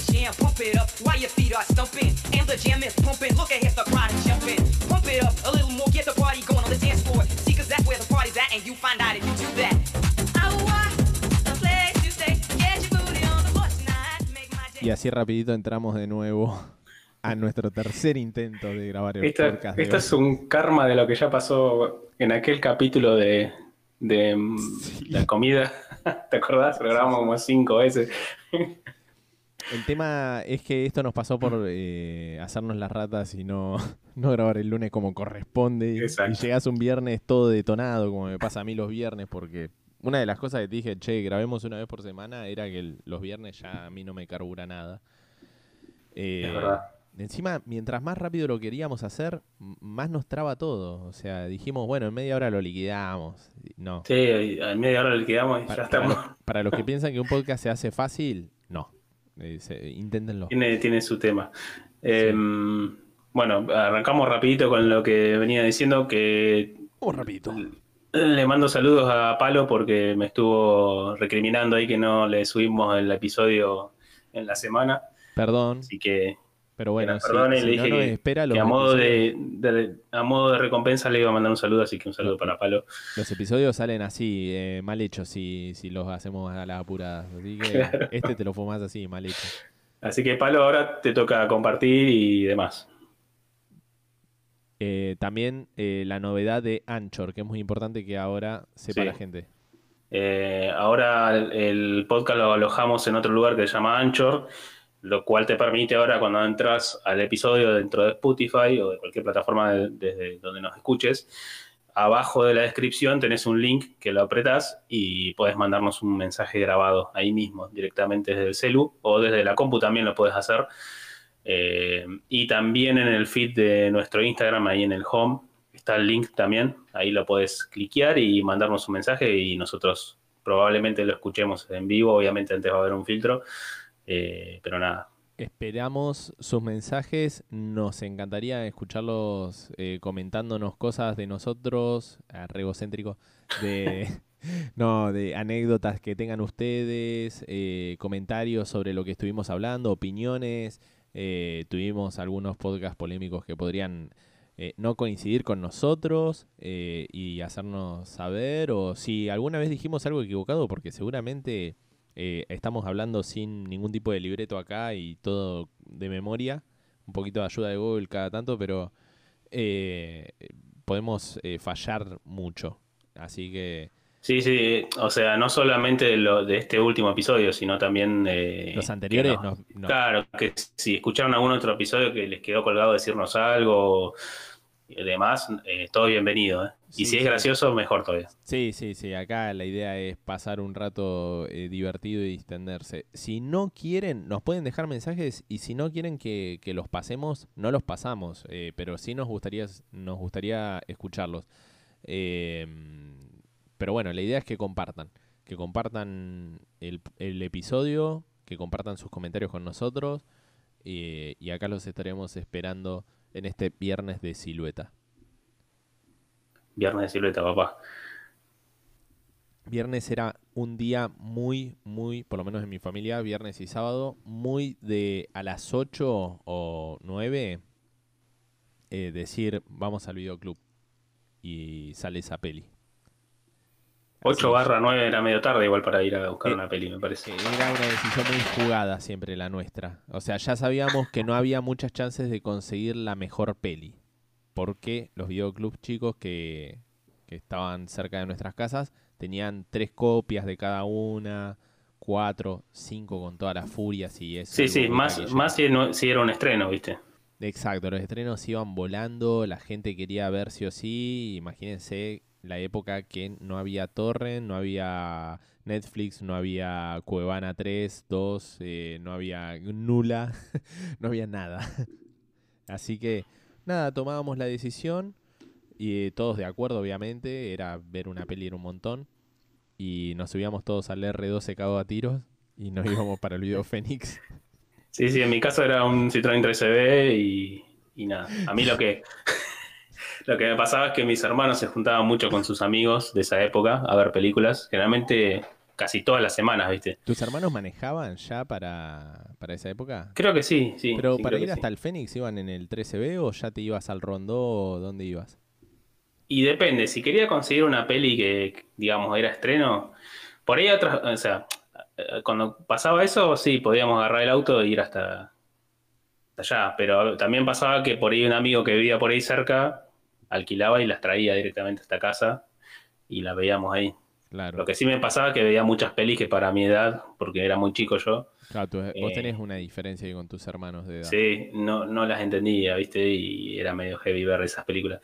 the jam, pump it up while your feet are stumping. And the jam is pumping, look ahead, the crowd is jumping. Pump it up a little more, get the party going on the dance floor. See, cause that's where the party's at, and you find out if you do that. Y así rapidito entramos de nuevo a nuestro tercer intento de grabar el Esta, podcast. es un karma de lo que ya pasó en aquel capítulo de, de la comida. ¿Te acordás? Lo grabamos como cinco veces. El tema es que esto nos pasó por eh, hacernos las ratas y no, no grabar el lunes como corresponde. Y, Exacto. y llegás un viernes todo detonado, como me pasa a mí los viernes, porque una de las cosas que te dije, che, grabemos una vez por semana, era que el- los viernes ya a mí no me carbura nada. Eh, Es verdad. Encima, mientras más rápido lo queríamos hacer, más nos traba todo. O sea, dijimos, bueno, en media hora lo liquidamos. No. Sí, a media hora le quedamos y Para, ya estamos. para los que piensan que un podcast se hace fácil, no. Eh, se- inténtenlo. Tiene, tiene su tema. Eh, Bueno, arrancamos rapidito con lo que venía diciendo, que Vamos rapidito. le mando saludos a Palo porque me estuvo recriminando ahí que no le subimos el episodio en la semana. Perdón, Así que, pero bueno, si- perdón, si le no nos espera, que a, modo de, de- a modo de recompensa le iba a mandar un saludo, así que un saludo para Palo. los episodios salen así, eh, mal hechos, si, si los hacemos a las apuradas. Así que Claro. este te lo fumas así, mal hecho. Así que Palo, ahora te toca compartir y demás. Eh, también eh, la novedad de Anchor, que es muy importante que ahora sepa Sí. la gente. Ahora el, el podcast lo alojamos en otro lugar que se llama Anchor, lo cual te permite ahora cuando entras al episodio dentro de Spotify o de cualquier plataforma de- desde donde nos escuches, abajo de la descripción tenés un link que lo apretás y puedes mandarnos un mensaje grabado ahí mismo, directamente desde el celu o desde la compu también lo puedes hacer. Eh, y también en el feed de nuestro Instagram, ahí en el home, está el link también. Ahí lo puedes cliquear y mandarnos un mensaje y nosotros probablemente lo escuchemos en vivo. Obviamente antes va a haber un filtro. Eh, pero nada, Esperamos sus mensajes. Nos encantaría escucharlos eh, comentándonos cosas de nosotros, ah, re egocéntrico, de, no, de anécdotas que tengan ustedes, eh, comentarios sobre lo que estuvimos hablando, opiniones. Eh, tuvimos algunos podcasts polémicos que podrían eh, no coincidir con nosotros eh, y hacernos saber, o si alguna vez dijimos algo equivocado, porque seguramente eh, estamos hablando sin ningún tipo de libreto acá y todo de memoria, un poquito de ayuda de Google cada tanto, pero eh, podemos eh, fallar mucho. Así que Sí, sí, o sea, no solamente de, lo, de este último episodio, sino también... eh, los anteriores no- no. Claro, que si escucharon algún otro episodio que les quedó colgado decirnos algo demás, eh, todo bienvenido. ¿eh? Sí, y si es sí. gracioso, mejor todavía. Sí, sí, sí. Acá la idea es pasar un rato eh, divertido y distenderse. Si no quieren, nos pueden dejar mensajes y si no quieren que, que los pasemos, no los pasamos. eh, pero sí nos gustaría, nos gustaría escucharlos. Eh, pero bueno, la idea es que compartan. Que compartan el, el episodio, que compartan sus comentarios con nosotros. y acá los estaremos esperando en este viernes de silueta. Viernes de silueta, papá. Viernes era un día muy, muy, por lo menos en mi familia, viernes y sábado, muy de a las 8 o 9 eh, decir vamos al videoclub y sale esa peli. 8 Así, barra 9 era medio tarde igual para ir a buscar Eh, una peli, me parece. Era una decisión muy jugada siempre la nuestra. O sea, ya sabíamos que no había muchas chances de conseguir la mejor peli. Porque los videoclubs chicos que, que estaban cerca de nuestras casas tenían tres copias de cada una, cuatro, cinco con todas las furias y eso. Sí, sí, más, más si, no- si era un estreno, ¿viste? Exacto, los estrenos iban volando, la gente quería ver sí o sí. Imagínense la época que no había Torrent, no había Netflix, no había Cuevana 3, 2, eh, no había Nula, no había nada. Así que, nada, tomábamos la decisión y eh, todos de acuerdo, obviamente, era ver una peli era un montón. Y nos subíamos todos al R12 cagado a tiros y nos íbamos para el video Fénix. Sí, sí, en mi caso era un Citroën 3CB y, y nada. A mí lo que, lo que me pasaba es que mis hermanos se juntaban mucho con sus amigos de esa época a ver películas. Generalmente casi todas las semanas, ¿viste? ¿Tus hermanos manejaban ya para, para esa época? Creo que sí, sí. Pero sí, para ir hasta sí. el Fénix, ¿iban en el 13B o ya te ibas al Rondó? o ¿Dónde ibas? Y depende, si quería conseguir una peli que, digamos, era estreno, por ahí otras, o sea, cuando pasaba eso, sí, podíamos agarrar el auto e ir hasta, hasta allá, pero también pasaba que por ahí un amigo que vivía por ahí cerca alquilaba y las traía directamente hasta casa y las veíamos ahí. Claro. Lo que sí me pasaba es que veía muchas pelis que para mi edad, porque era muy chico yo, Claro, tú- vos Eh, tenés una diferencia ahí con tus hermanos de edad. Sí, no, no las entendía, ¿viste? Y era medio heavy ver esas películas.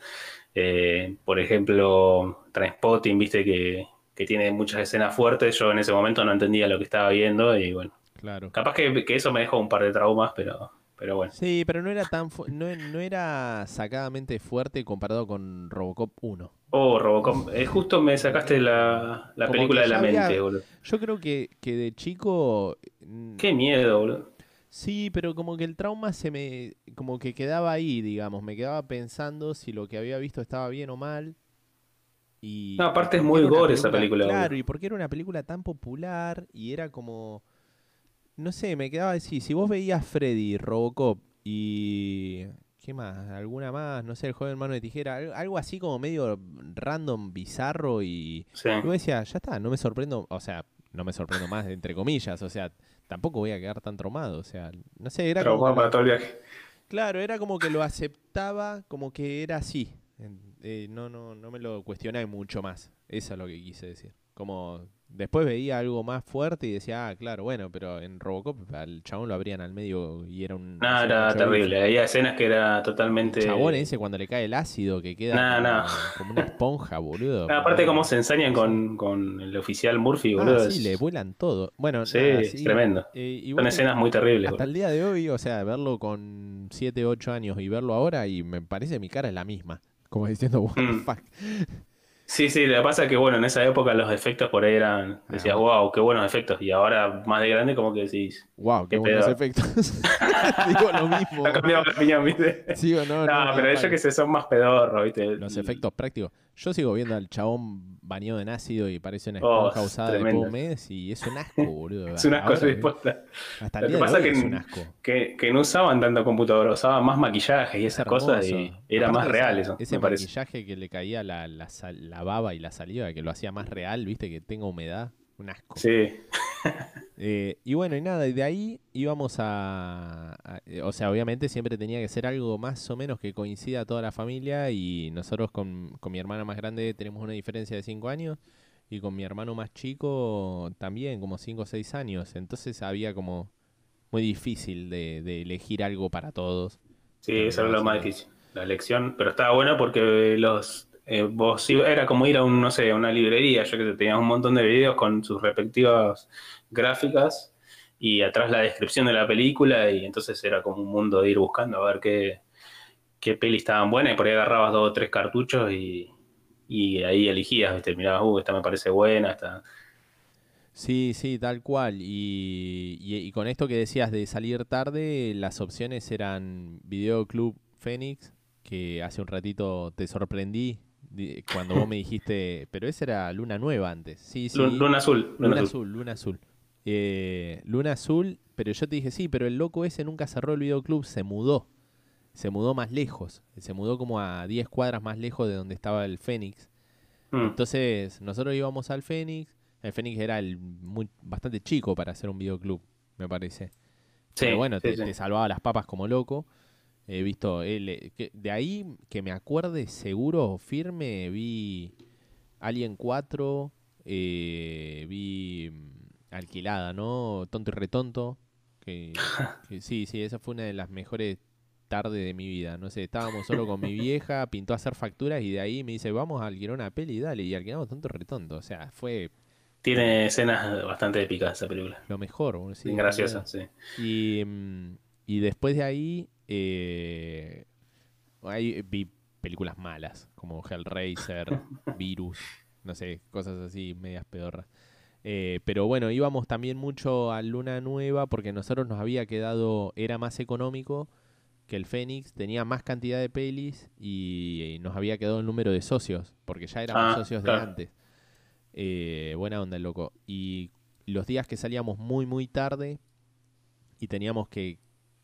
Eh, por ejemplo, Trainspotting, ¿viste? Que, que tiene muchas escenas fuertes. Yo en ese momento no entendía lo que estaba viendo y bueno, Claro. capaz que, que eso me dejó un par de traumas, pero, pero bueno. Sí, pero no era tan fu- no, no era sacadamente fuerte comparado con Robocop 1. Oh, Robocop, eh, justo me sacaste la, la película de la había- mente, boludo. Yo creo que, que de chico mm, Qué miedo, boludo. Sí, pero como que el trauma se me, como que quedaba ahí, digamos, me quedaba pensando si lo que había visto estaba bien o mal. Y, No, aparte es muy gore esa película, Claro, boludo. y porque era una película tan popular y era como, no sé, me quedaba así, si vos veías Freddy, Robocop y, ¿qué más? ¿Alguna más? No sé, el joven mano de tijera, al- algo así como medio random, bizarro y... Sí. Yo decía, ya está, no me sorprendo, o sea, no me sorprendo más, entre comillas, o sea, tampoco voy a quedar tan traumado, o sea, no sé, era como Traumado para todo el viaje. claro, era como que lo aceptaba, como que era así, eh, no, no, no me lo cuestioné mucho más, eso es lo que quise decir, como después veía algo más fuerte y decía, ah, claro, bueno, pero en Robocop al chabón lo abrían al medio y era un... No, era terrible. Había escenas que era totalmente. El chabón ese cuando le cae el ácido que queda No, como, como una esponja, boludo. Aparte, cómo se ensañan con, con el oficial Murphy, boludo. Ah, sí, le vuelan todo. Bueno, Sí, es tremendo. eh, y Son bueno, escenas muy terribles, Hasta boludo. el día de hoy, o sea, verlo con 7, 8 años y verlo ahora, y me parece que mi cara es la misma. Como diciendo, what the Mm. fuck. Sí, sí, lo que pasa es que, bueno, en esa época los efectos por ahí eran. Decías, Ah. wow, qué buenos efectos. Y ahora, más de grande, como que decís. Wow, qué, Qué buenos pedo. efectos. Digo lo mismo. Ha cambiado la opinión, ¿viste? Sí o no, No, no, pero no, ellos que se son más pedorros, ¿viste? Los efectos prácticos. Yo sigo viendo al chabón bañado en ácido y parece una Oh, esponja es usada de tremendo. un mes y es un asco, boludo. Es una Ahora, cosa dispuesta. Hasta Lo que de pasa hoy que es un asco. Que, que no usaban tanto computadora, usaban más maquillaje y Es esas cosas y era Aparte más real eso, Ese me parece. maquillaje que le caía la, la, sal- la baba y la saliva, que lo hacía más real, viste, que tenga humedad. Un asco. Sí, Eh, y bueno, y nada, y de ahí íbamos a, a- eh, O sea, obviamente siempre tenía que ser algo más o menos que coincida a toda la familia. Y nosotros con, con mi hermana más grande tenemos una diferencia de 5 años. Y con mi hermano más chico también, como 5 o 6 años. Entonces había como muy difícil de, de elegir algo para todos. sí, eso era lo más difícil. La elección, pero estaba bueno porque los eh, vos era como ir a un, no sé, a una librería, yo que sé, tenías un montón de videos con sus respectivas gráficas y atrás la descripción de la película y entonces era como un mundo de ir buscando a ver qué, qué pelis estaban buenas y por ahí agarrabas dos o tres cartuchos y, y ahí elegías, ¿viste? Mirabas, uh, esta me parece buena, esta... Sí, sí, tal cual. Y, y- con esto que decías de salir tarde, las opciones eran Videoclub Fénix, que hace un ratito te sorprendí cuando vos me dijiste, pero esa era Luna Nueva antes. Sí, sí. Lu- Luna Azul, Luna, Luna Azul. Azul, Luna Azul. Eh, Luna Azul, pero yo te dije, sí, pero el loco ese nunca cerró el videoclub, se mudó. Se mudó más lejos. Se mudó como a 10 cuadras más lejos de donde estaba el Fénix. Mm. Entonces, nosotros íbamos al Fénix. El Fénix era el muy, bastante chico para hacer un videoclub, me parece. Sí, Pero bueno, sí, te, sí. te salvaba las papas como loco. He visto, él, eh, que- de ahí que me acuerde seguro, firme, vi Alien 4, eh, vi mm, Alquilada, ¿no? Tonto y retonto. Que, que sí, sí, esa fue una de las mejores tardes de mi vida. No sé, estábamos solo con mi vieja, pintó a hacer facturas y de ahí me dice, vamos a alquilar una peli, dale. Y alquilamos Tonto y retonto. O sea, fue Tiene escenas bastante épicas esa película. lo mejor. sí, graciosa, sí. y, mm, y después de ahí, eh, ahí vi películas malas, como Hellraiser, Virus, no sé, cosas así, medias pedorras. Eh, pero bueno, íbamos también mucho a Luna Nueva porque nosotros nos había quedado, era más económico que el Fénix, tenía más cantidad de pelis y, nos había quedado el número de socios, porque ya éramos Ah, socios claro. de antes. Eh, buena onda, el loco. Y los días que salíamos muy, muy tarde y teníamos que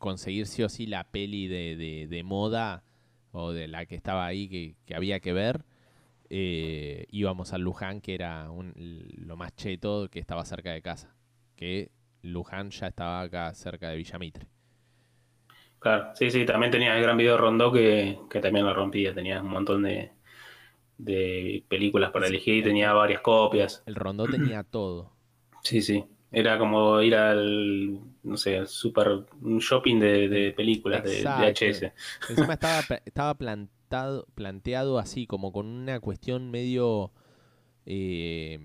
conseguir sí o sí la peli de, de- de moda o de la que estaba ahí que, que había que ver, eh, íbamos al Luján, que era un- lo más cheto que estaba cerca de casa. Que Luján ya estaba acá cerca de Villamitre. Claro, sí, sí, también tenía el gran video Rondó que, que también lo rompía, tenía un montón de, de películas para elegir y tenía varias copias. El rondó tenía todo. Sí, sí, era como ir al, no sé, al super un shopping de, de películas de Exacto. VHS. Encima estaba, estaba plantado, planteado así, como con una cuestión medio eh,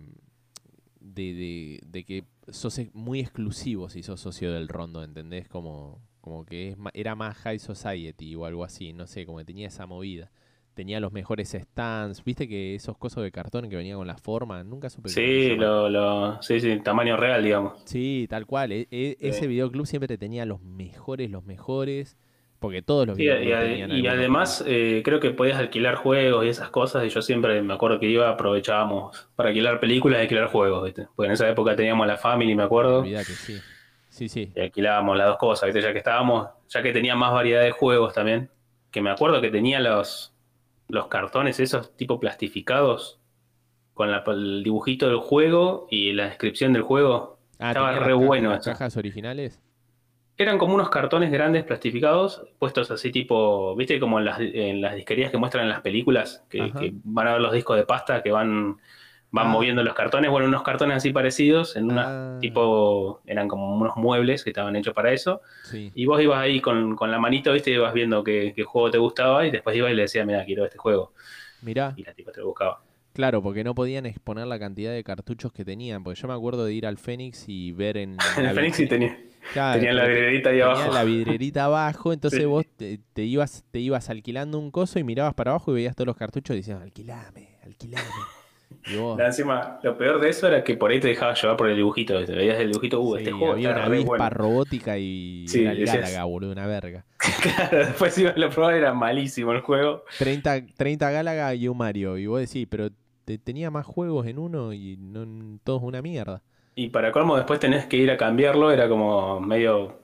de, de- de que sos muy exclusivo si sos socio del rondo, ¿entendés? Como, como que es, era más high society o algo así, no sé, como que tenía esa movida. Tenía los mejores stands, viste que esos cosos de cartón que venían con la forma, nunca supe Sí, lo, lo, sí, sí, tamaño real, digamos. Sí, tal cual. e- e- Ese Sí. videoclub siempre tenía los mejores, los mejores, porque todos los Sí, y, videoclubs ade- tenían y además eh, creo que podías alquilar juegos y esas cosas y yo siempre me acuerdo que iba, aprovechábamos para alquilar películas y alquilar juegos, ¿viste? Porque en esa época teníamos la Family, me acuerdo, Olvidate, sí. Sí, sí. y alquilábamos las dos cosas, ¿viste? Ya que estábamos, ya que tenía más variedad de juegos también, que me acuerdo que tenía los, los cartones esos tipo plastificados con la- el dibujito del juego y la descripción del juego. Ah, Estaba ¿tenía re bueno las cajas originales? Eran como unos cartones grandes plastificados, puestos así tipo, ¿viste? Como en las, en las disquerías que muestran en las películas, que van a ver los discos de pasta que van, van Ah. moviendo los cartones. Bueno, unos cartones así parecidos, en una Ah. tipo, eran como unos muebles que estaban hechos para eso. Sí. Y vos ibas ahí con, con la manito, ¿viste? Ibas viendo qué, qué juego te gustaba y después ibas y le decías, mira, quiero este juego. Mirá, Y la tipa te lo buscaba. claro, porque no podían exponer la cantidad de cartuchos que tenían. Porque yo me acuerdo de ir al Fénix y ver en. En el Fénix sí tenía, Claro, tenían la porque vidrierita ahí abajo. la vidrierita abajo, entonces Sí. vos te, te ibas, te ibas alquilando un coso y mirabas para abajo y veías todos los cartuchos y decías, alquilame, alquilame. Y vos, Nada, Encima, lo peor de eso era que por ahí te dejaba llevar por el dibujito. ¿viste? Veías el dibujito, uh, sí, este juego había una avispa bueno. robótica y Sí, decías- Gálaga, boludo, una verga. Claro, después iba a lo probar, era malísimo el juego. 30, 30 Gálaga y un Mario. Y vos decís, pero te- tenía más juegos en uno y no todos una mierda. Y para colmo, después tenés que ir a cambiarlo, era como medio,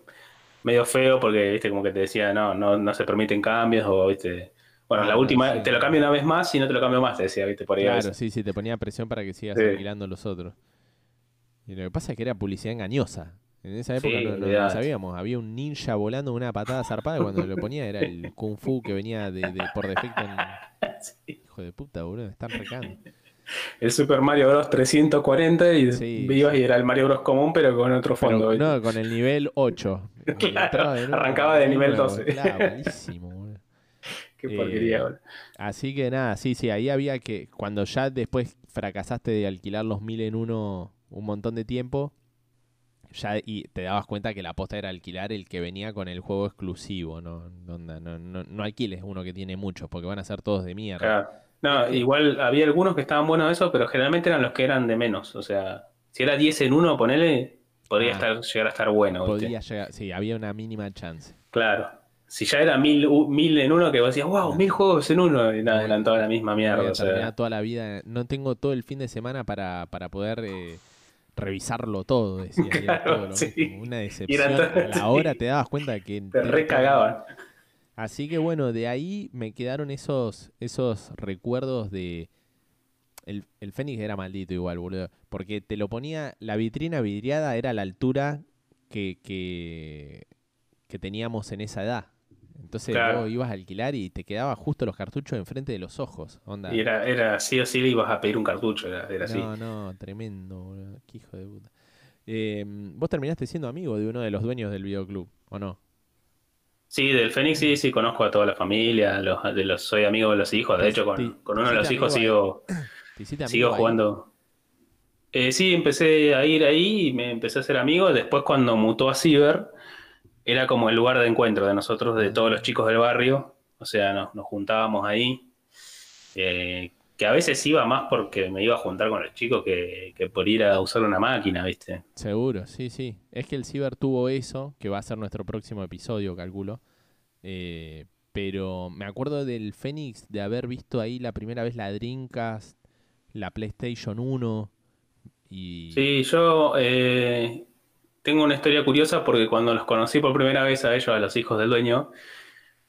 medio feo porque, viste, como que te decía, no, no, no se permiten cambios, o, viste, bueno, Ah, la última, sí. te lo cambio una vez más y no te lo cambio más, te decía, viste, por ahí Claro, sí, sí, te ponía presión para que sigas Sí. alquilando los otros. Y lo que pasa es que era publicidad engañosa. En esa época Sí, no, no- sabíamos. Había un ninja volando una patada zarpada y cuando lo ponía era el kung fu que venía de, de- por defecto en... Hijo de puta, boludo, están recando. El Super Mario Bros. 340 y Sí, y era el Mario Bros. común, pero con otro fondo. No, con el nivel 8. Claro, arrancaba de nivel 12. Claro, buenísimo, boludo. Qué eh, porquería. Así que nada, sí, sí, ahí había que, cuando ya después fracasaste de alquilar los mil en uno un montón de tiempo, ya y te dabas cuenta que la aposta era alquilar el que venía con el juego exclusivo, no, no, no, no, no alquiles uno que tiene muchos, porque van a ser todos de mierda. Claro. No, igual había algunos que estaban buenos de eso, pero generalmente eran los que eran de menos. O sea, si era 10 en uno, ponele, podría Ah. estar, llegar a estar bueno. Podía llegar, sí, había una mínima chance. Claro. Si ya era mil, mil en uno, que vos decías, wow, mil juegos en uno, y nada, eran toda la misma mierda. o sea. toda la vida, no tengo todo el fin de semana para, para poder eh, revisarlo todo, decía. y era Claro, todo lo sí. mismo, Una decepción. Todo- a la hora te dabas cuenta que... Te recagaban. Así que bueno, de ahí me quedaron esos, esos recuerdos de... El, el Fénix era maldito igual, boludo. Porque te lo ponía, la vitrina vidriada era la altura que, que, que teníamos en esa edad. Entonces Claro. vos ibas a alquilar y te quedaba justo los cartuchos enfrente de los ojos. Onda. Y era, era sí o sí ibas a pedir un cartucho, era, era así. No, no, tremendo, boludo. Qué hijo de puta. Eh, vos terminaste siendo amigo de uno de los dueños del videoclub, ¿o no? Sí, del Fénix sí, sí, conozco a toda la familia, los, de los, soy amigo de los hijos, de hecho con, te- con uno de los hijos sigo, ¿Te hiciste amigo sigo jugando. Eh, sí, empecé a ir ahí y me empecé a hacer amigo. Después cuando mutó a Ciber, era como el lugar de encuentro de nosotros, de todos los chicos del barrio. O sea, nos, nos juntábamos ahí. Eh, que a veces iba más porque me iba a juntar con los chicos que, que por ir a usar una máquina, ¿viste? Seguro, sí, sí. Es que el Ciber tuvo eso, que va a ser nuestro próximo episodio, calculo. Eh, pero me acuerdo del Fénix de haber visto ahí la primera vez la Dreamcast, la PlayStation 1. Y Sí, yo eh, tengo una historia curiosa porque cuando los conocí por primera vez a ellos, a los hijos del dueño,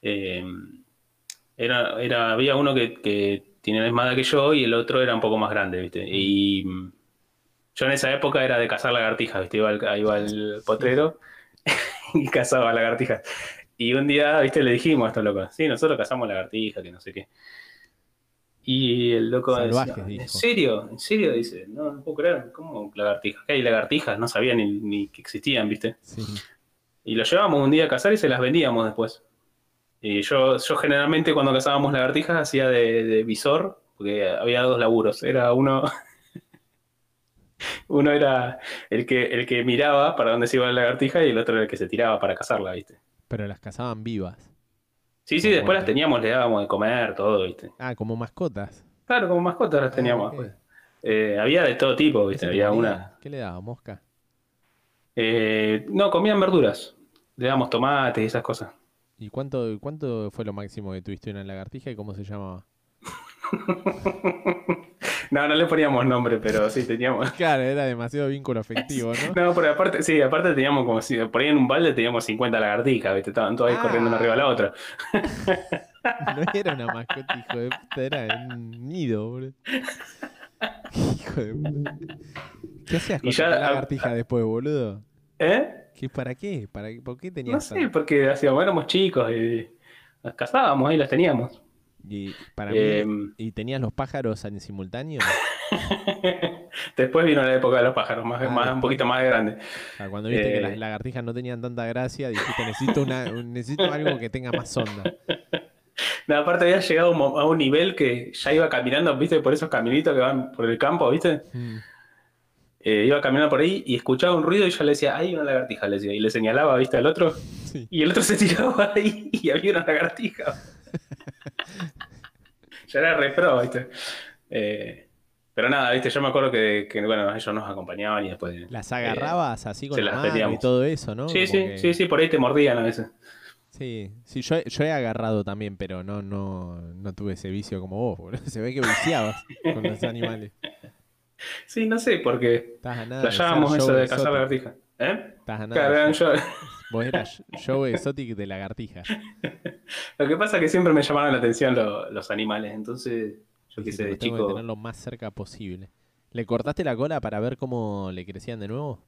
eh, era, era, había uno que, que tiene la misma edad que yo y el otro era un poco más grande, ¿viste? Y mm, yo en esa época era de cazar lagartijas, ¿viste? Iba al, iba al potrero y cazaba lagartijas. Y un día, ¿viste? Le dijimos a estos locos, sí, nosotros cazamos lagartijas, que no sé qué. Y el loco Salvajes, decía. ¿en serio? ¿En serio? Dice, no, no puedo creer, ¿cómo lagartijas? ¿Qué hay lagartijas? No sabía ni, ni que existían, ¿viste? sí. Y lo llevábamos un día a cazar y se las vendíamos después. Y yo, yo generalmente cuando cazábamos lagartijas hacía de, de visor, porque había dos laburos. Era uno, uno era el que, el que miraba para dónde se iba la lagartija y el otro era el que se tiraba para cazarla, ¿viste? Pero las cazaban vivas. Sí, sí, después las teníamos, le dábamos de comer, todo, ¿viste? Ah, como mascotas. Claro, como mascotas las Ah, teníamos. pues. Eh, había de todo tipo, ¿viste? ¿Qué se Había una... ¿Qué le daba? ¿Mosca? eh, no, comían verduras. Le damos tomates y esas cosas. ¿Y cuánto, cuánto fue lo máximo que tuviste una lagartija y cómo se llamaba? No, no le poníamos nombre, pero sí teníamos... Claro, era demasiado vínculo afectivo, ¿no? No, pero aparte, sí, aparte teníamos como si por ahí en un balde teníamos 50 lagartijas, ¿viste? Estaban todas ahí Ah. corriendo una arriba de la otra. No era una mascota, hijo de puta, era un nido, boludo. Hijo de puta. ¿Qué hacías con Y la lagartija después, boludo? ¿Eh? ¿Qué, ¿Para qué? ¿Para, ¿Por qué tenías No sé, porque hacíamos, éramos chicos y las cazábamos ahí, las teníamos. Y, para mí, Em. ¿Y tenías los pájaros en simultáneo? Después vino la época de los pájaros, más, Ah, más- un poquito más grande. Sea, cuando viste que Eh. las lagartijas no tenían tanta gracia, dijiste, necesito, una, necesito algo que tenga más onda. No, aparte había llegado a un mo- a un nivel que ya iba caminando, ¿viste? Por esos caminitos que van por el campo, ¿viste? Mm. Eh, iba caminando por ahí y escuchaba un ruido y yo le decía, hay una lagartija, le decía, y le señalaba, ¿viste? Al otro. Sí. Y el otro se tiraba ahí y había una lagartija. Ya era re pro, ¿viste? Eh, pero nada, ¿viste? Yo me acuerdo que, que, bueno, ellos nos acompañaban y después... Las agarrabas así con la las mano y todo eso, ¿no? Sí, Como sí, que- sí, sí, por ahí te mordían a veces. Sí, sí, yo, yo he agarrado también, pero no, no, no tuve ese vicio como vos, boludo. Se ve que viciabas con los animales. Sí, no sé, porque Estás a nada de ser flashábamos eso de cazar lagartijas. ¿Eh? Estás Claro, yo. Vos eras Joe Exotic de lagartija. Lo que pasa es que siempre me llamaron la atención lo- los animales, entonces yo sé, de "Los tengo que chico... tener lo más cerca posible. ¿Le cortaste la cola para ver cómo le crecían de nuevo?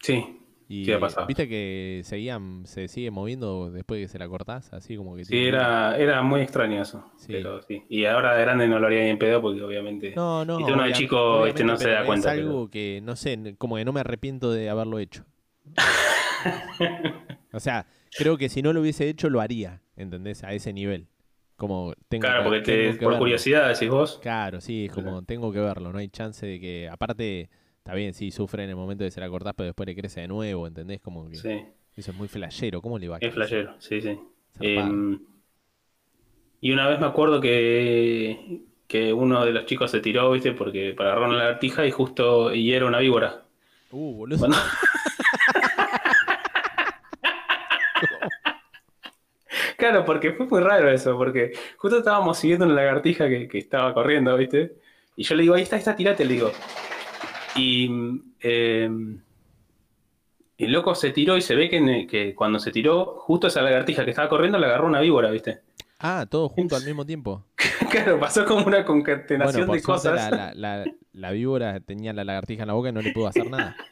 Sí, Y Sí, ha pasado. viste que seguían, se sigue moviendo después de que se la cortás, así como que sí, tiene- era, era muy extraño eso. Sí. Pero sí. Y ahora de grande no lo haría ni en pedo porque obviamente... No, no. Viste, uno de chico, este, no se da cuenta, Es algo que, no sé, como que no me arrepiento de haberlo hecho. o sea, creo que si no lo hubiese hecho, lo haría, ¿entendés? A ese nivel. Como tengo Claro, que- porque te, que por verlo. curiosidad decís vos. Claro, sí, es como Claro. tengo que verlo, no hay chance de que, aparte, está bien, sí, sufre en el momento de se la cortás, pero después le crece de nuevo, ¿entendés? Como que Sí, eso es muy flashero, ¿cómo le va a es crecer? flashero, sí, sí. Em, y una vez me acuerdo que, que uno de los chicos se tiró, ¿viste? Porque para agarrar una lagartija y justo y era una víbora. Uh, boludo. Cuando- Claro, porque fue muy raro eso, porque justo estábamos siguiendo una lagartija que, que estaba corriendo, ¿viste? Y yo le digo, ahí está, ahí está, tirate, le digo. Y eh, el loco se tiró y se ve que, cuando se tiró, justo esa lagartija que estaba corriendo le agarró una víbora, ¿viste? Ah, todo junto al mismo tiempo. Claro, pasó como una concatenación de cosas. la, la, la, la víbora tenía la lagartija en la boca y no le pudo hacer nada.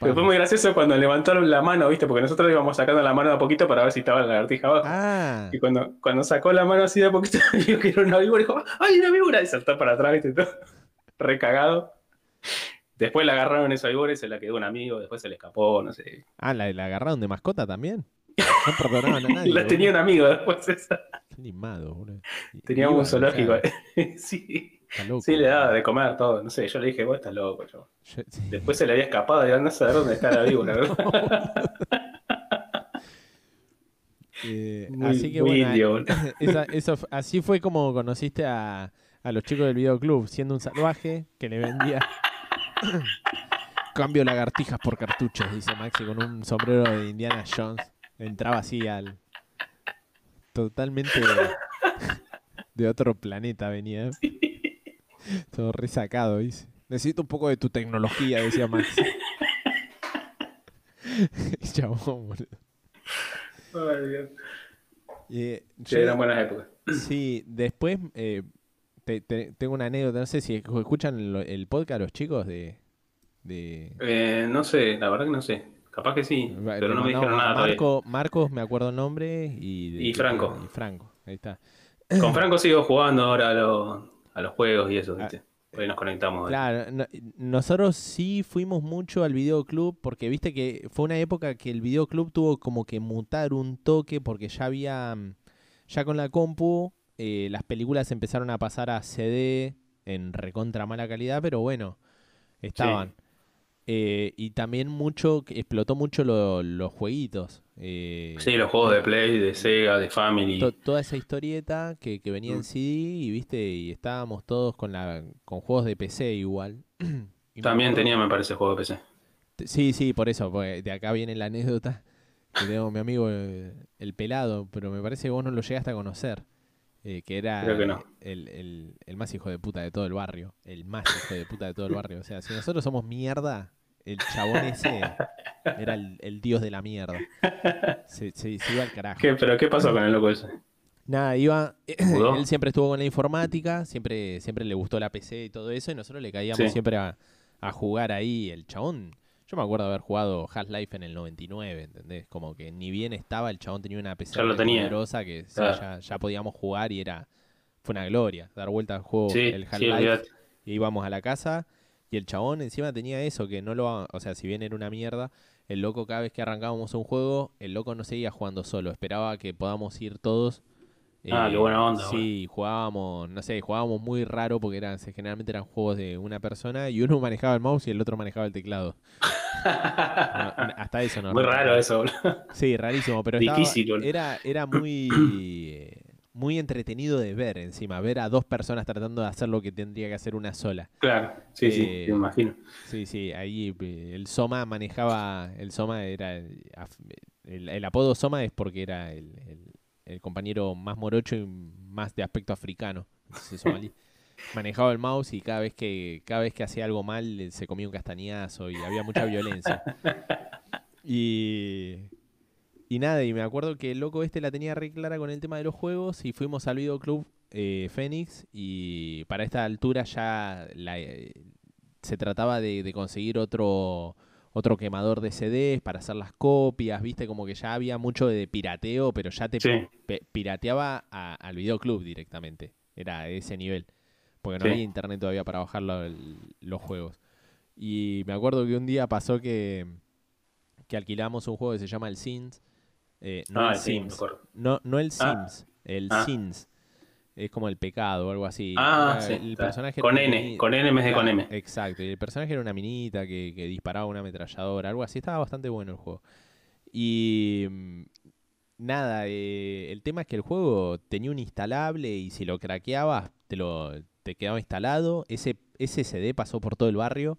Pero fue muy gracioso cuando levantaron la mano, ¿viste? Porque nosotros íbamos sacando la mano de a poquito para ver si estaba la lagartija abajo. Ah, Y cuando, cuando sacó la mano así de a poquito, vio que era una víbora y dijo, ¡ay, una víbora! Y saltó para atrás, ¿viste? Todo recagado. Después la agarraron esa víbora y se la quedó un amigo, después se le escapó, no sé. ah ¿la, la agarraron de mascota también? No perdonaban a nadie. la tenía un amigo después esa. Qué limado, boludo. Iba, un zoológico. sí. loco, sí, le daba de comer todo, no sé. Yo le dije, vos estás loco, yo. Yo- sí. Después se le había escapado y no saber dónde está la víbora, ¿verdad? Eh, Muy- así que bueno, indio, boludo. esa- eso, así fue como conociste a, a los chicos del videoclub, siendo un salvaje que le vendía cambio lagartijas por cartuchos, dice Maxi, con un sombrero de Indiana Jones. Entraba así al totalmente de, de otro planeta venía. Todo resacado, dice. Necesito un poco de tu tecnología, decía Max. Chabón, boludo. Ay, Dios. Eh, Sí, yo- eran buenas épocas. Sí, después eh, te- te- tengo una anécdota, no sé si escuchan el podcast los chicos de... de Eh, no sé, la verdad que no sé. Capaz que sí, Va- pero le no me dijeron nada todavía. Marco, Marcos, me acuerdo el nombre, y, Franco. Y Franco, ahí está. Con Franco sigo jugando ahora a, los- a los juegos y eso, Ah, ¿viste? Hoy nos conectamos. Claro, no- nosotros sí fuimos mucho al videoclub porque viste que fue una época que el videoclub tuvo como que mutar un toque porque ya había, mm, ya con la compu, eh, las películas empezaron a pasar a CD en recontra mala calidad, pero bueno, estaban. Eh, y también mucho, explotó mucho lo- los jueguitos. eh, Sí, los juegos de Play, de Sega, de Family. to- toda esa historieta que, que venía en Mm. CD y viste, y estábamos todos con la, con juegos de PC igual. Y me También acuerdo- tenía, me parece, juego de PC. Sí, sí, por eso, porque de acá viene la anécdota que tengo mi amigo el pelado, pero me parece que vos no lo llegaste a conocer. Eh, que era Creo que no. el, el- el más hijo de puta de todo el barrio. El más hijo de puta de todo el barrio. O sea, si nosotros somos mierda, el chabón ese era el, el dios de la mierda. Se, se- se iba al carajo. ¿Qué, ¿Pero qué pasó con el loco ese? Nada, iba. ¿Mudó? Él siempre estuvo con la informática, siempre, siempre le gustó la PC y todo eso, y nosotros le caíamos Sí. siempre a, a jugar ahí. El chabón, yo me acuerdo haber jugado Half-Life en el 99, ¿entendés? Como que ni bien estaba, el chabón tenía una PC Ya lo tenía. poderosa que sí, ya, ya podíamos jugar y era. Fue una gloria, dar vuelta al juego, Sí, el Half-Life, y íbamos a la casa. Y el chabón encima tenía eso, que no lo... O sea, si bien era una mierda, el loco cada vez que arrancábamos un juego, el loco no seguía jugando solo, esperaba que podamos ir todos. Ah, qué buena onda, Sí, jugábamos, no sé, jugábamos muy raro porque eran, generalmente eran juegos de una persona y uno manejaba el mouse y el otro manejaba el teclado. No, hasta eso no. Muy raro eso, boludo. Sí, rarísimo, pero Difícil, era, era muy, muy entretenido de ver encima, ver a dos personas tratando de hacer lo que tendría que hacer una sola. Claro, sí, sí, Eh, me imagino. Sí, sí, ahí eh, el Soma manejaba, el Soma era, el, el- el apodo Soma es porque era el, el- el compañero más morocho y más de aspecto africano, somalí. Manejaba el mouse y cada vez que cada vez que hacía algo mal se comía un castañazo y había mucha violencia. Y y nada, y me acuerdo que el loco este la tenía re clara con el tema de los juegos y fuimos al videoclub eh, Fénix y para esta altura ya la, eh, se trataba de, de conseguir otro otro quemador de CDs para hacer las copias, viste, como que ya había mucho de pirateo, pero ya te Sí. pirateaba a- al videoclub directamente, era a ese nivel, porque no Sí. había internet todavía para bajar lo- el- los juegos. Y me acuerdo que un día pasó que, que alquilamos un juego que se llama El Sims, eh, no Ah, el sí, Sims, acuerdo. no, no el Ah. Sims, el Ah. Sims. Es como el pecado o algo así. Ah, Era- sí. el está. personaje Con N, con N en vez de con M. Exacto, y el personaje era una minita que, que disparaba una ametralladora, algo así. Estaba bastante bueno el juego. Y mm, nada, eh, el tema es que el juego tenía un instalable y si lo craqueabas te lo te quedaba instalado. Ese, ese CD pasó por todo el barrio.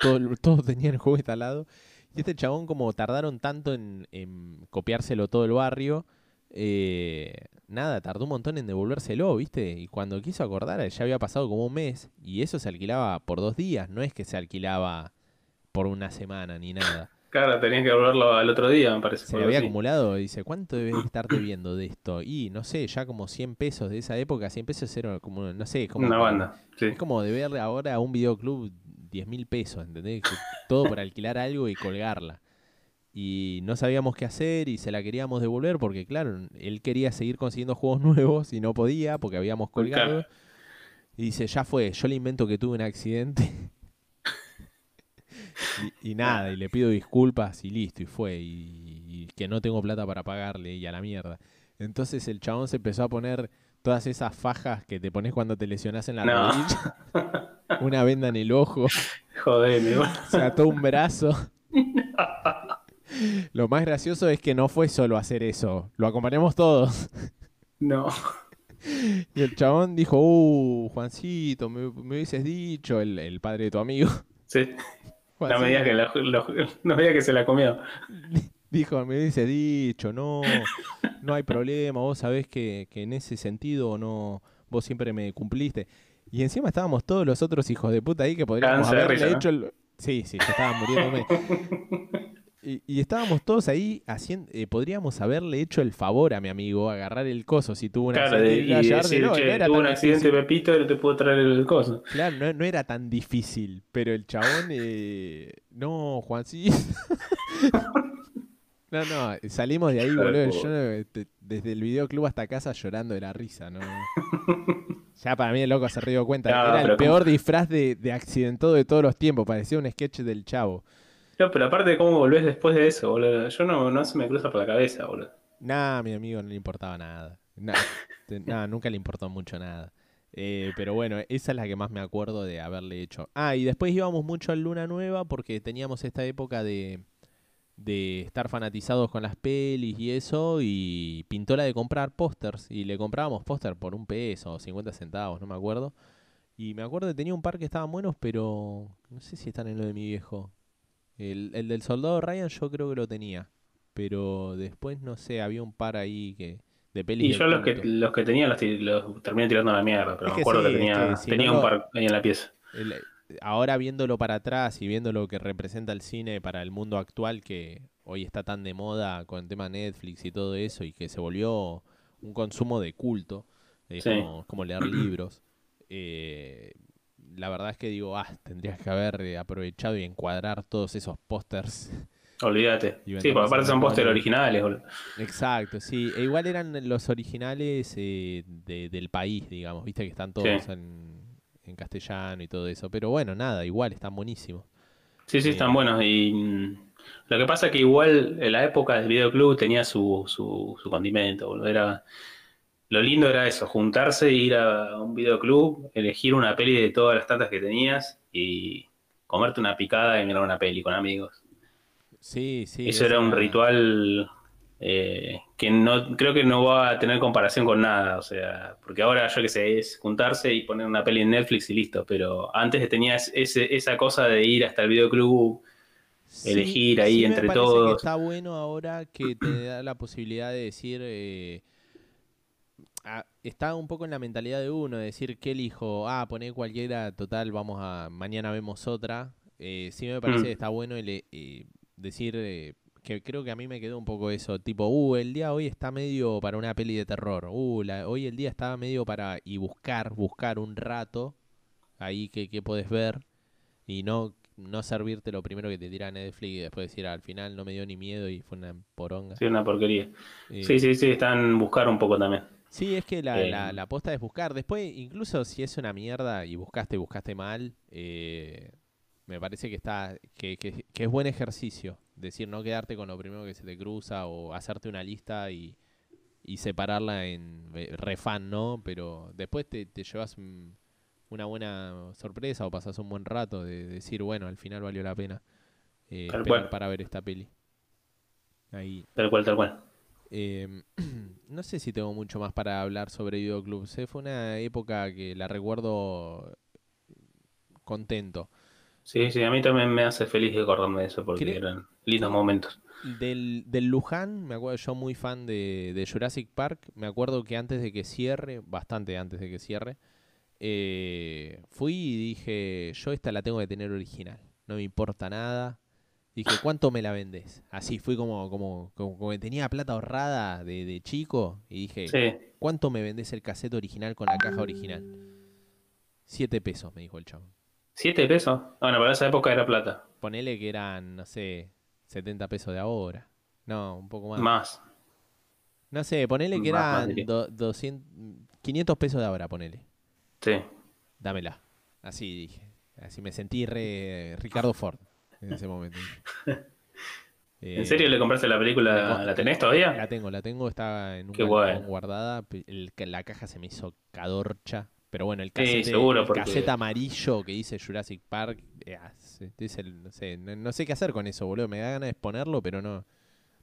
Todo, todos tenían el juego instalado. Y este chabón, como tardaron tanto en, en copiárselo todo el barrio, eh, nada, tardó un montón en devolvérselo, ¿viste? Y cuando quiso acordar, ya había pasado como un mes. Y eso se alquilaba por dos días, no es que se alquilaba por una semana ni nada. Claro, tenías que volverlo al otro día, me parece. Se le había así. acumulado, dice, ¿cuánto debes estar debiendo de esto? Y no sé, ya como 100 pesos de esa época, 100 pesos era como, no sé, como... Una banda, sí. Es como deberle ahora a un videoclub 10 mil pesos, ¿entendés? Que todo por alquilar algo y colgarla. Y no sabíamos qué hacer y se la queríamos devolver porque, claro, él quería seguir consiguiendo juegos nuevos y no podía porque habíamos colgado. Claro. Y dice, ya fue, yo le invento que tuve un accidente. y, y nada, y le pido disculpas y listo, y fue. Y, y que no tengo plata para pagarle y a la mierda. Entonces el chabón se empezó a poner todas esas fajas que te pones cuando te lesionas en la No. rodilla. Una venda en el ojo, boludo. se ató un brazo. Lo más gracioso es que no fue solo hacer eso, lo acompañamos todos. No. Y el chabón dijo, uh, Juancito, me, me hubieses dicho, el, el padre de tu amigo. Sí. No Juancito, me digas que, la- lo- no me digas que se la comió. Dijo, me hubiese dicho, no, no hay problema, vos sabés que, que en ese sentido no, vos siempre me cumpliste. Y encima estábamos todos los otros hijos de puta ahí que podríamos Cáncer de haberle ¿no? hecho el... Sí, sí, yo estaba muriéndome. Y, y estábamos todos ahí haciendo, eh, podríamos haberle hecho el favor a mi amigo, agarrar el coso si tuvo un Claro, de- accidente y decir, no, che, no era tuvo un accidente difícil. Pepito no te puedo traer el coso. Claro, no, no era tan difícil, pero el chabón, eh, no, Juancito. no, no, salimos de ahí, boludo. puta. Yo eh, te- desde el videoclub hasta casa llorando de la risa, ¿no? Ya para mí el loco se dio cuenta. No, era el peor disfraz de, de accidentado de todos los tiempos. Parecía un sketch del chavo. No, pero aparte cómo volvés después de eso, boludo. Yo no, no se me cruza por la cabeza, boludo. Nah, a mi amigo no le importaba nada. Nah, nunca le importó mucho nada. Eh, pero bueno, esa es la que más me acuerdo de haberle hecho. Ah, y después íbamos mucho al Luna Nueva porque teníamos esta época de, de estar fanatizados con las pelis y eso. Y pintó la de comprar pósters. Y le comprábamos póster por un peso o 50 centavos, no me acuerdo. Y me acuerdo que tenía un par que estaban buenos, pero no sé si están en lo de mi viejo. El, el del soldado Ryan yo creo que lo tenía. Pero después, no sé, había un par ahí que de pelis Y yo los que, los que tenía los, los terminé tirando a la mierda, pero Es me que acuerdo sí, que es tenía, que si tenía no un par ahí en la pieza. El- ahora viéndolo para atrás y viendo lo que representa el cine para el mundo actual, que hoy está tan de moda con el tema Netflix y todo eso, y que se volvió un consumo de culto, es Sí. como, como leer libros. eh, la verdad es que digo, ah, tendrías que haber eh, aprovechado y encuadrar todos esos pósters. Olvídate. Sí, porque aparte son Mercado póster Libre. originales, boludo. Exacto, sí. E igual eran los originales eh, de- del país, digamos, viste que están todos Sí. en, en castellano y todo eso. Pero bueno, nada, igual están buenísimos. Sí, sí, Eh, están buenos. Y mm, lo que pasa es que igual en la época del videoclub tenía su, su, su condimento, boludo. Era, lo lindo era eso, juntarse, ir a un videoclub, elegir una peli de todas las tantas que tenías y comerte una picada y mirar una peli con amigos. Sí, sí. Eso era un ritual eh, que no creo que no va a tener comparación con nada, o sea, porque ahora yo que sé, es juntarse y poner una peli en Netflix y listo, pero antes tenías ese, esa cosa de ir hasta el videoclub, Sí, elegir ahí sí me entre parece que todos. está bueno ahora que te da la posibilidad de decir. eh, ah, está un poco en la mentalidad de uno, de decir, ¿qué elijo? Ah, poné cualquiera, total, vamos a. Mañana vemos otra. Eh, sí me parece Mm. que está bueno el, eh, decir. eh, que creo que a mí me quedó un poco eso, tipo, uh, el día hoy está medio para una peli de terror, uh, la- hoy el día está medio para, y buscar, buscar un rato, ahí que, que podés ver, y no, no servirte lo primero que te tira Netflix y después decir al final no me dio ni miedo y fue una poronga. Sí, una porquería. Eh, Sí, sí, sí, están buscar un poco también. Sí, es que la, Eh, la, la posta es buscar. Después, incluso si es una mierda y buscaste, buscaste mal, eh, me parece que está que, que- que es buen ejercicio. Decir, no quedarte con lo primero que se te cruza o hacerte una lista y, y separarla en eh, refan, ¿no? Pero después te, te llevas un- una buena sorpresa o pasas un buen rato de decir, bueno, al final valió la pena eh, esperar cual. para ver esta peli. Ahí, Tal cual, tal cual. eh, no sé si tengo mucho más para hablar sobre videoclubs. eh, Fue una época que la recuerdo contento. Sí, sí, a mí también me hace feliz acordarme de eso porque eran lindos momentos. Del, del Luján, me acuerdo yo muy fan de, de Jurassic Park. Me acuerdo que antes de que cierre, bastante antes de que cierre, eh, fui y dije, yo esta la tengo que tener original. No me importa nada. Dije, ¿cuánto me la vendés? Así fui como, como, como, como que tenía plata ahorrada de, de chico y dije, Sí, ¿Cuánto me vendés el cassette original con la caja original? Siete pesos, me dijo el chavo. ¿siete pesos? Bueno, para esa época era plata. Ponele que eran, no sé, 70 pesos de ahora. No, un poco más. Más. No sé, ponele que Más, más eran diría. do- 200, 500 pesos de ahora, ponele. Sí. Dámela. Así dije. Así me sentí re Ricardo Ford en ese momento. ¿En serio le compraste la película? ¿La tenés todavía? La tengo, la tengo, está en un bueno. guardada. el- la caja se me hizo cadorcha. Pero bueno, el Sí, seguro, el porque- cassette amarillo que dice Jurassic Park, eh, ah, sí, es el- no, sé, no, no sé qué hacer con eso, boludo. Me da ganas de exponerlo, pero no,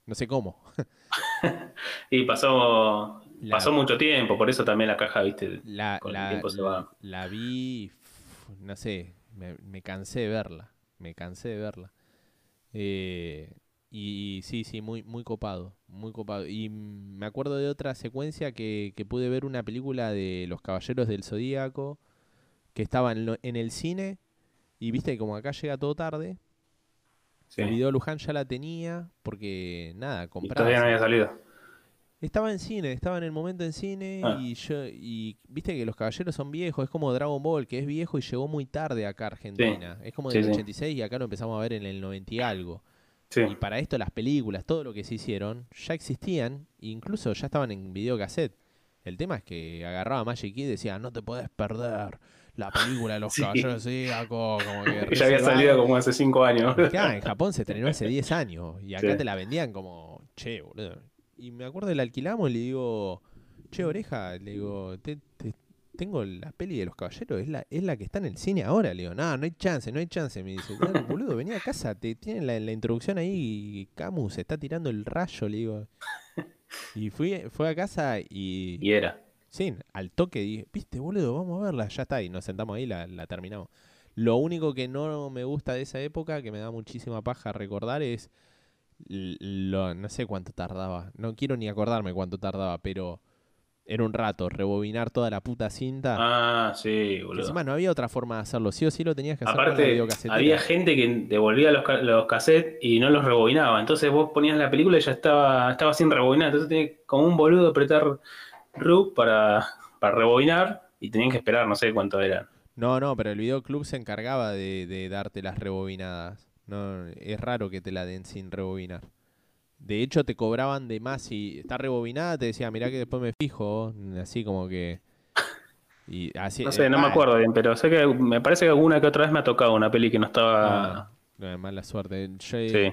no sé cómo. Y pasó, La- pasó mucho tiempo, por eso también la caja, viste, La, con el la, tiempo se va. la vi, no sé, me, me cansé de verla. Me cansé de verla. Eh, y, y sí, sí, muy, muy copado. Muy copado. Y me acuerdo de otra secuencia que, que pude ver una película de Los Caballeros del Zodíaco. que estaba en, lo- en el cine y viste que como acá llega todo tarde, Sí. el video de Luján ya la tenía porque nada, Y compraba. todavía no había salido. Estaba en cine, estaba en el momento en cine Ah. y yo y viste que los caballeros son viejos, es como Dragon Ball, que es viejo y llegó muy tarde acá a Argentina. Es como del sí. 86 y acá lo empezamos a ver en el 90 y algo. Sí. Y para esto las películas, todo lo que se hicieron, ya existían, incluso ya estaban en videocassette. El tema es que agarraba Magic y decía, no te podés perder la película de los Sí. caballeros zodíacos", como que ya había salido como hace cinco años. Claro, en Japón se estrenó hace 10 años y acá Sí. te la vendían como, che, boludo. Y me acuerdo que la alquilamos y le digo, che, oreja, le digo, te- te- tengo la peli de los caballeros, es la, es la que está en el cine ahora. Le digo, no, no hay chance, no hay chance. Me dice, "Dale, boludo, vení a casa, te tienen la, la introducción ahí, Camus se está tirando el rayo, le digo. Y fui, fue a casa y, Y era. Sí, al toque dije, viste, boludo, vamos a verla, ya está, y nos sentamos ahí, la, la terminamos. Lo único que no me gusta de esa época, que me da muchísima paja recordar, es lo, no sé cuánto tardaba, no quiero ni acordarme cuánto tardaba, pero era un rato, rebobinar toda la puta cinta. Ah, sí, boludo. encima no había otra forma de hacerlo, sí o sí lo tenías que hacer con la Aparte, había gente que devolvía los, los cassettes y no los rebobinaba. Entonces vos ponías la película y ya estaba, estaba sin rebobinar. Entonces tenías como un boludo apretar RUB para, para rebobinar y tenían que esperar, no sé cuánto eran. No, no, pero el videoclub se encargaba de, de darte las rebobinadas. No, es raro que te la den sin rebobinar. De hecho, te cobraban de más si está rebobinada, te decía, mirá que después me fijo, así como que... Y así, No sé, no me acuerdo bien, pero sé que me parece que alguna que otra vez me ha tocado una peli que no estaba. ah, no, mala suerte. Yo, Sí,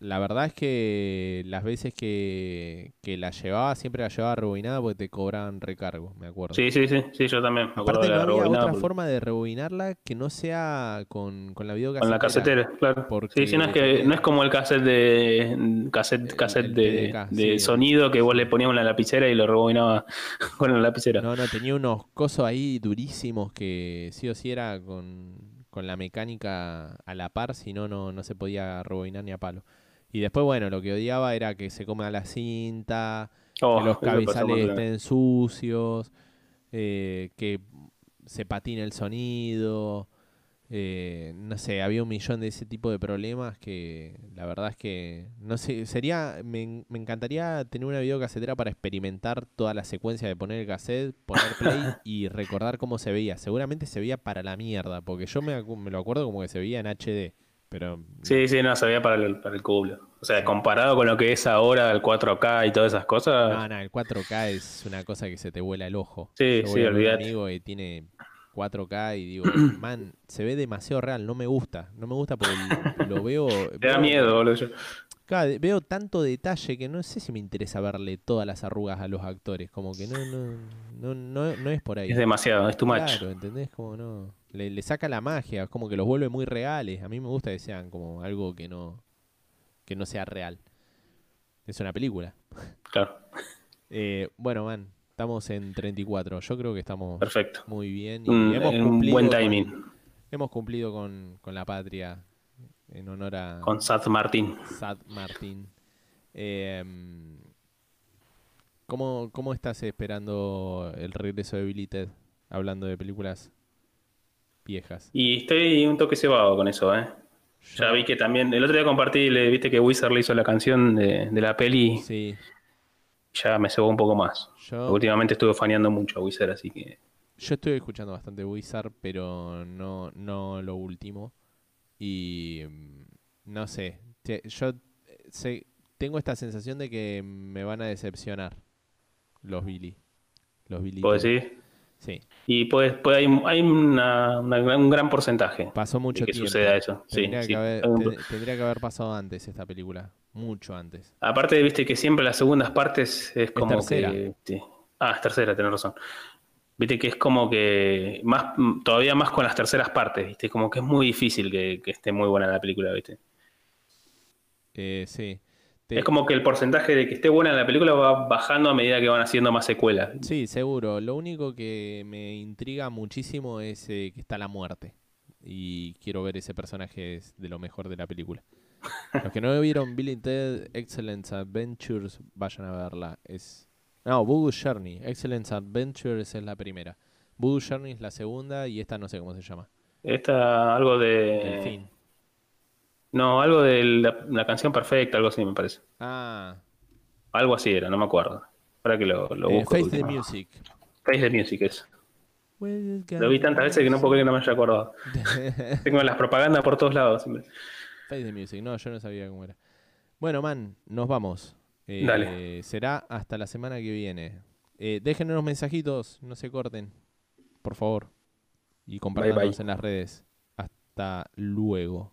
La verdad es que las veces que, que la llevaba, siempre la llevaba rebobinada porque te cobraban recargo, me acuerdo. sí, sí, sí, sí, yo también me acuerdo Aparte de no la había otra porque- forma de rebobinarla que no sea con, con la videocasetera. Con la casetera, claro. Porque- Sí, sí, no es que no es como el cassette de cassette, cassette el de, PDK, de sí. sonido que vos le ponías una lapicera y lo rebobinaba con la lapicera. No, no, tenía unos cosos ahí durísimos que sí o sí era con, con la mecánica a la par, si no, no no se podía rebobinar ni a palo. Y después, bueno, lo que odiaba era que se coma la cinta, Oh, que los cabezales estén sucios, eh, que se patine el sonido. eh, no sé, había un millón de ese tipo de problemas que la verdad es que no sé, sería me, me encantaría tener una videocasetera para experimentar toda la secuencia de poner el cassette, poner play y recordar cómo se veía. Seguramente se veía para la mierda, porque yo me, me lo acuerdo como que se veía en HD, pero Sí, sí, no, sabía para el, para el culo. O sea, comparado con lo que es ahora el 4K y todas esas cosas, No, no, el 4K es una cosa que se te vuela el ojo. Sí, Yo sí, olvídate. amigo que tiene 4K y digo, man, se ve demasiado real, no me gusta. No me gusta porque lo veo. te da miedo, boludo. Claro, veo tanto detalle que no sé si me interesa verle todas las arrugas a los actores. Como que no, no, no, no, no es por ahí. Es demasiado, es too much. Claro, ¿entendés? Como no. Le, le saca la magia, es como que los vuelve muy reales. A mí me gusta que sean como algo que no, que no sea real. Es una película. Claro, Eh, bueno, man, estamos en 34. Yo creo que estamos perfecto. muy bien. Y Un, hemos cumplido buen con- timing hemos cumplido con, con la patria en honor a con Seth Martin. Sad Martín. Eh, ¿cómo, ¿Cómo estás esperando el regreso de Billy Ted? Hablando de películas viejas. Y estoy un toque cebado con eso, ¿eh? Ya vi que también, el otro día compartí, le viste que Wizard le hizo la canción de, de la peli, Sí, ya me cebó un poco más. yo, Últimamente estuve faneando mucho a Wizard, así que yo estoy escuchando bastante Wizard, pero no, no lo último. Y mm, no sé, yo eh, sé- tengo esta sensación de que me van a decepcionar los Billy. Los Billy puedo Ted. decir. Sí, Y pues, pues hay, hay una- un gran porcentaje pasó de mucho que tiempo. suceda eso. Sí, Tendría, sí. que haber, tendría que haber pasado antes esta película. Mucho antes. Aparte, viste que siempre las segundas partes es como tercera. que. Ah, es tercera, tenés razón. Viste que es como que más todavía más con las terceras partes, viste, como que es muy difícil que, que esté muy buena la película, viste. Eh, sí. Te- Es como que el porcentaje de que esté buena la película va bajando a medida que van haciendo más secuelas. Sí, seguro. Lo único que me intriga muchísimo es eh, que está la muerte. Y quiero ver ese personaje es de lo mejor de la película. Los que no vieron Billy Ted Excellent Adventures, vayan a verla. Es No, Bogus Journey. Excellent Adventures es la primera. Voodoo Journey es la segunda y esta no sé cómo se llama. Esta, algo de. El fin. No, algo de la, la canción perfecta, algo así me parece. Ah, Algo así era, no me acuerdo. Para que lo, lo eh, busco. Face the. Music. Face the Music es. Lo vi tantas veces que no puedo creer que no me haya acordado. Tengo las propagandas por todos lados. siempre. Face the Music, no, yo no sabía cómo era. Bueno, man, nos vamos. Eh, Dale. Será hasta la semana que viene. Eh, déjenos unos mensajitos, no se corten, por favor. Y compártanos en las redes. Hasta luego.